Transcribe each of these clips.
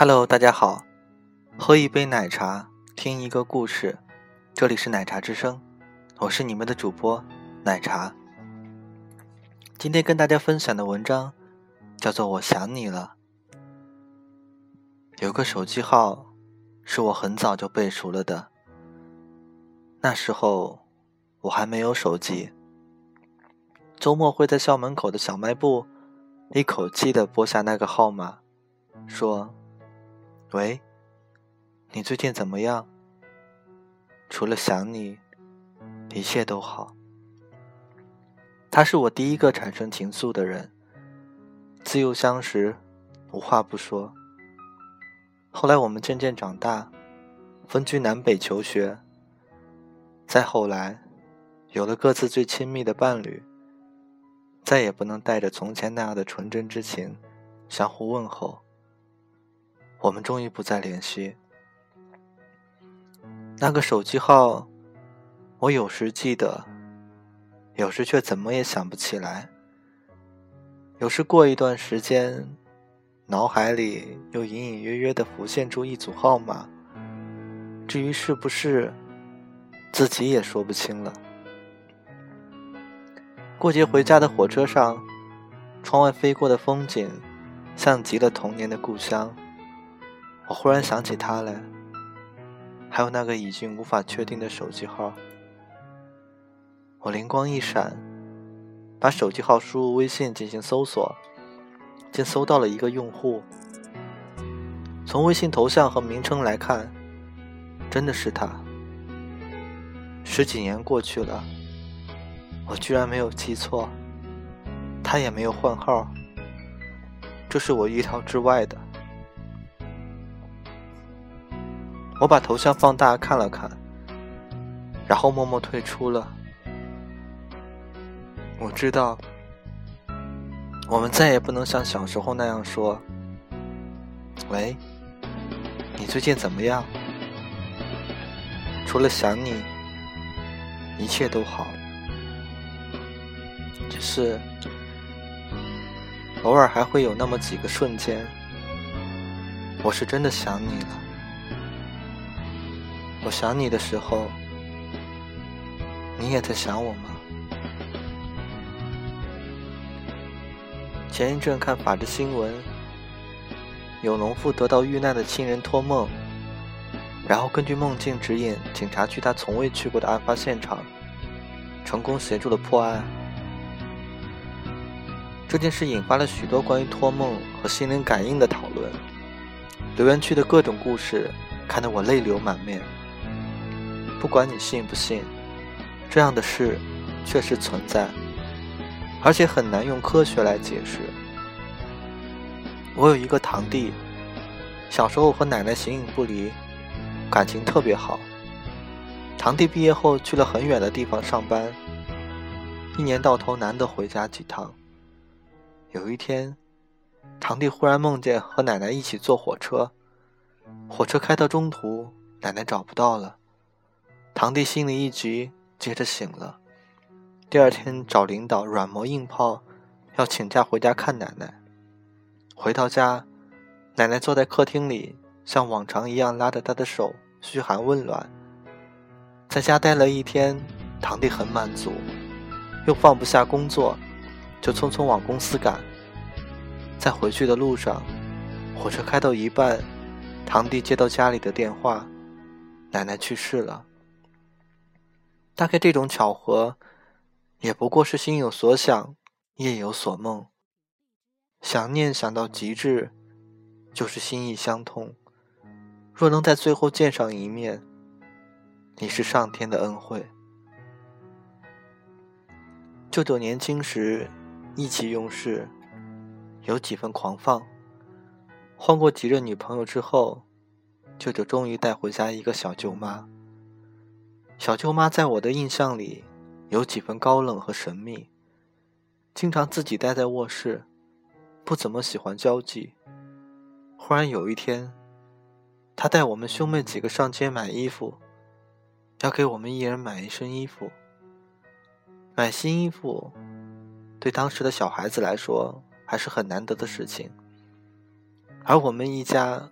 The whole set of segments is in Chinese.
Hello，大家好，喝一杯奶茶，听一个故事，这里是奶茶之声，我是你们的主播奶茶。今天跟大家分享的文章叫做《我想你了》。有个手机号是我很早就背熟了的，那时候我还没有手机，周末会在校门口的小卖部一口气的拨下那个号码，说。喂，你最近怎么样？除了想你，一切都好。他是我第一个产生情愫的人，自幼相识，无话不说。后来我们渐渐长大，分居南北求学。再后来，有了各自最亲密的伴侣，再也不能带着从前那样的纯真之情相互问候。我们终于不再联系。那个手机号，我有时记得，有时却怎么也想不起来。有时过一段时间，脑海里又隐隐约约的浮现出一组号码，至于是不是，自己也说不清了。过节回家的火车上，窗外飞过的风景，像极了童年的故乡。我忽然想起他来，还有那个已经无法确定的手机号。我灵光一闪，把手机号输入微信进行搜索，竟搜到了一个用户。从微信头像和名称来看，真的是他。十几年过去了，我居然没有记错，他也没有换号，这是我意料之外的。我把头像放大看了看，然后默默退出了。我知道，我们再也不能像小时候那样说：“喂，你最近怎么样？”除了想你，一切都好。只是偶尔还会有那么几个瞬间，我是真的想你了。我想你的时候，你也在想我吗？前一阵看法制新闻，有农妇得到遇难的亲人托梦，然后根据梦境指引警察去他从未去过的案发现场，成功协助了破案。这件事引发了许多关于托梦和心灵感应的讨论，留言区的各种故事看得我泪流满面。不管你信不信，这样的事确实存在，而且很难用科学来解释。我有一个堂弟，小时候和奶奶形影不离，感情特别好。堂弟毕业后去了很远的地方上班，一年到头难得回家几趟。有一天，堂弟忽然梦见和奶奶一起坐火车，火车开到中途，奶奶找不到了。堂弟心里一急，接着醒了。第二天找领导软磨硬泡，要请假回家看奶奶。回到家，奶奶坐在客厅里，像往常一样拉着他的手嘘寒问暖。在家待了一天，堂弟很满足，又放不下工作，就匆匆往公司赶。在回去的路上，火车开到一半，堂弟接到家里的电话，奶奶去世了。大概这种巧合，也不过是心有所想，夜有所梦。想念想到极致，就是心意相通。若能在最后见上一面，你是上天的恩惠。舅舅年轻时意气用事，有几分狂放。换过几任女朋友之后，舅舅终于带回家一个小舅妈。小舅妈在我的印象里，有几分高冷和神秘，经常自己待在卧室，不怎么喜欢交际。忽然有一天，她带我们兄妹几个上街买衣服，要给我们一人买一身衣服。买新衣服，对当时的小孩子来说还是很难得的事情，而我们一家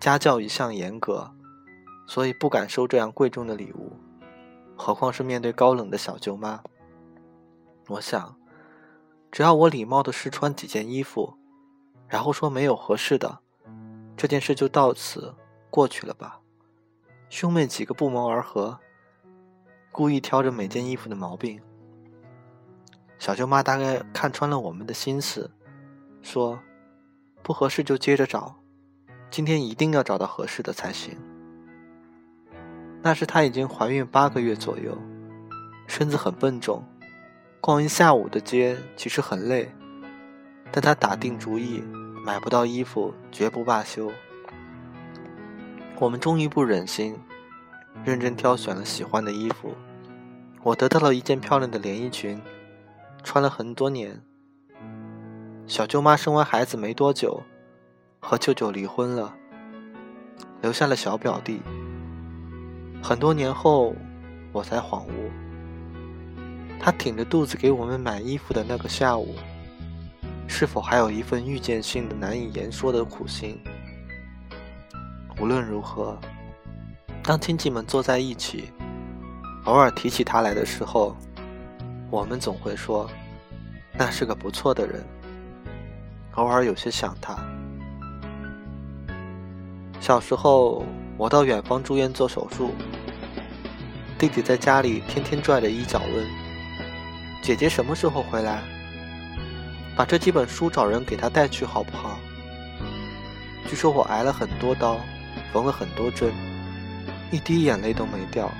家教一向严格，所以不敢收这样贵重的礼物，何况是面对高冷的小舅妈。我想，只要我礼貌的试穿几件衣服，然后说没有合适的，这件事就到此过去了吧。兄妹几个不谋而合，故意挑着每件衣服的毛病。小舅妈大概看穿了我们的心思，说：“不合适就接着找，今天一定要找到合适的才行。”那时她已经怀孕八个月左右，身子很笨重，逛一下午的街其实很累，但她打定主意，买不到衣服绝不罢休。我们终于不忍心，认真挑选了喜欢的衣服，我得到了一件漂亮的连衣裙。穿了很多年。小舅妈生完孩子没多久，和舅舅离婚了，留下了小表弟。很多年后，我才恍悟，他挺着肚子给我们买衣服的那个下午，是否还有一份预见性的、难以言说的苦心？无论如何，当亲戚们坐在一起，偶尔提起他来的时候。我们总会说，那是个不错的人。偶尔有些想他。小时候，我到远方住院做手术，弟弟在家里天天拽着衣角问：“姐姐什么时候回来？把这几本书找人给他带去好不好？”据说我挨了很多刀，缝了很多针，一滴眼泪都没掉。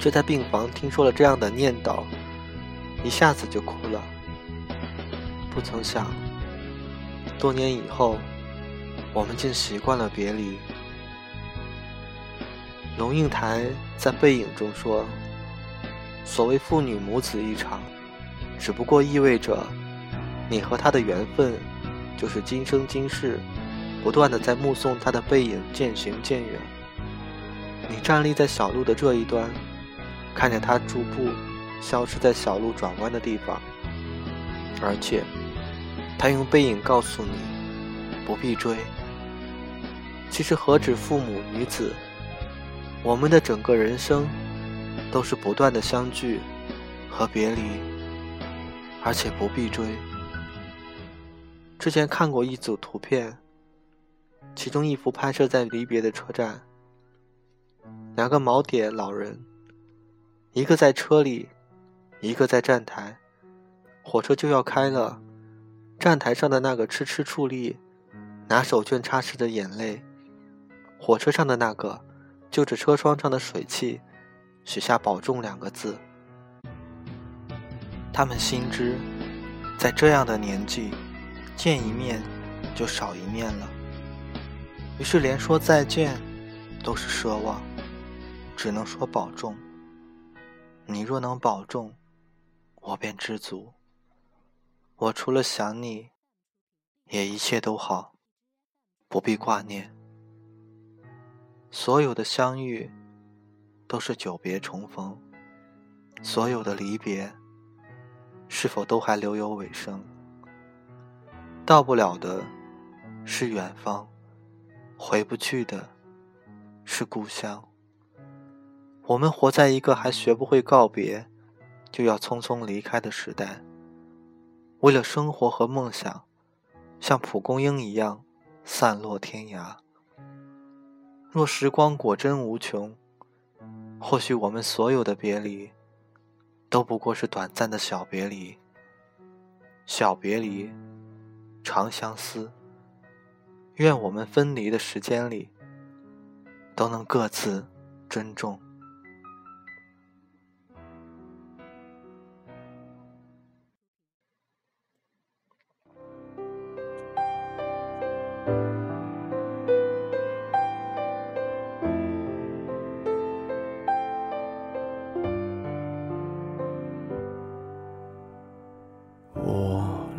却在病房听说了这样的念叨，一下子就哭了。不曾想，多年以后，我们竟习惯了别离。龙应台在《背影》中说：“所谓父女母子一场，只不过意味着，你和他的缘分，就是今生今世，不断的在目送他的背影渐行渐远。你站立在小路的这一端。”看着他逐步消失在小路转弯的地方，而且他用背影告诉你不必追。其实何止父母女子，我们的整个人生都是不断的相聚和别离，而且不必追。之前看过一组图片，其中一幅拍摄在离别的车站，两个锚点老人。一个在车里，一个在站台，火车就要开了。站台上的那个痴痴伫立，拿手绢擦拭着眼泪；火车上的那个，就着车窗上的水汽，写下“保重”两个字。他们心知，在这样的年纪，见一面就少一面了，于是连说再见都是奢望，只能说保重。你若能保重，我便知足。我除了想你，也一切都好，不必挂念。所有的相遇，都是久别重逢；所有的离别，是否都还留有尾声？到不了的，是远方；回不去的，是故乡。我们活在一个还学不会告别，就要匆匆离开的时代。为了生活和梦想，像蒲公英一样散落天涯。若时光果真无穷，或许我们所有的别离，都不过是短暂的小别离。小别离，长相思。愿我们分离的时间里，都能各自珍重。